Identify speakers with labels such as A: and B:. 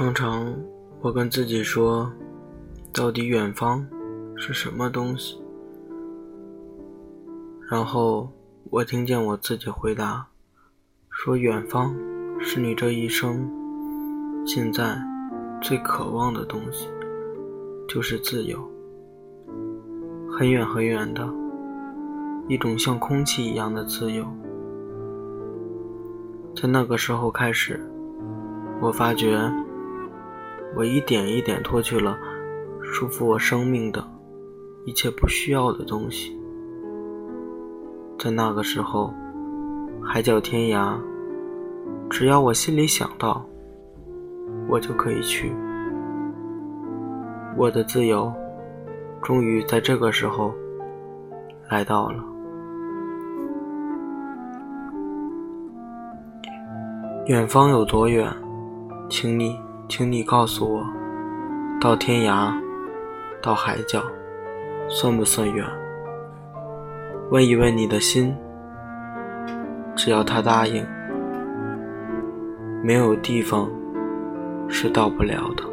A: 常常，我跟自己说，到底远方是什么东西？然后我听见我自己回答，说远方是你这一生现在最渴望的东西，就是自由。很远很远的，一种像空气一样的自由。在那个时候开始，我发觉。我一点一点脱去了束缚我生命的一切不需要的东西，在那个时候，海角天涯，只要我心里想到，我就可以去。我的自由，终于在这个时候来到了。远方有多远，请你。请你告诉我，到天涯，到海角，算不算远？问一问你的心，只要他答应，没有地方是到不了的。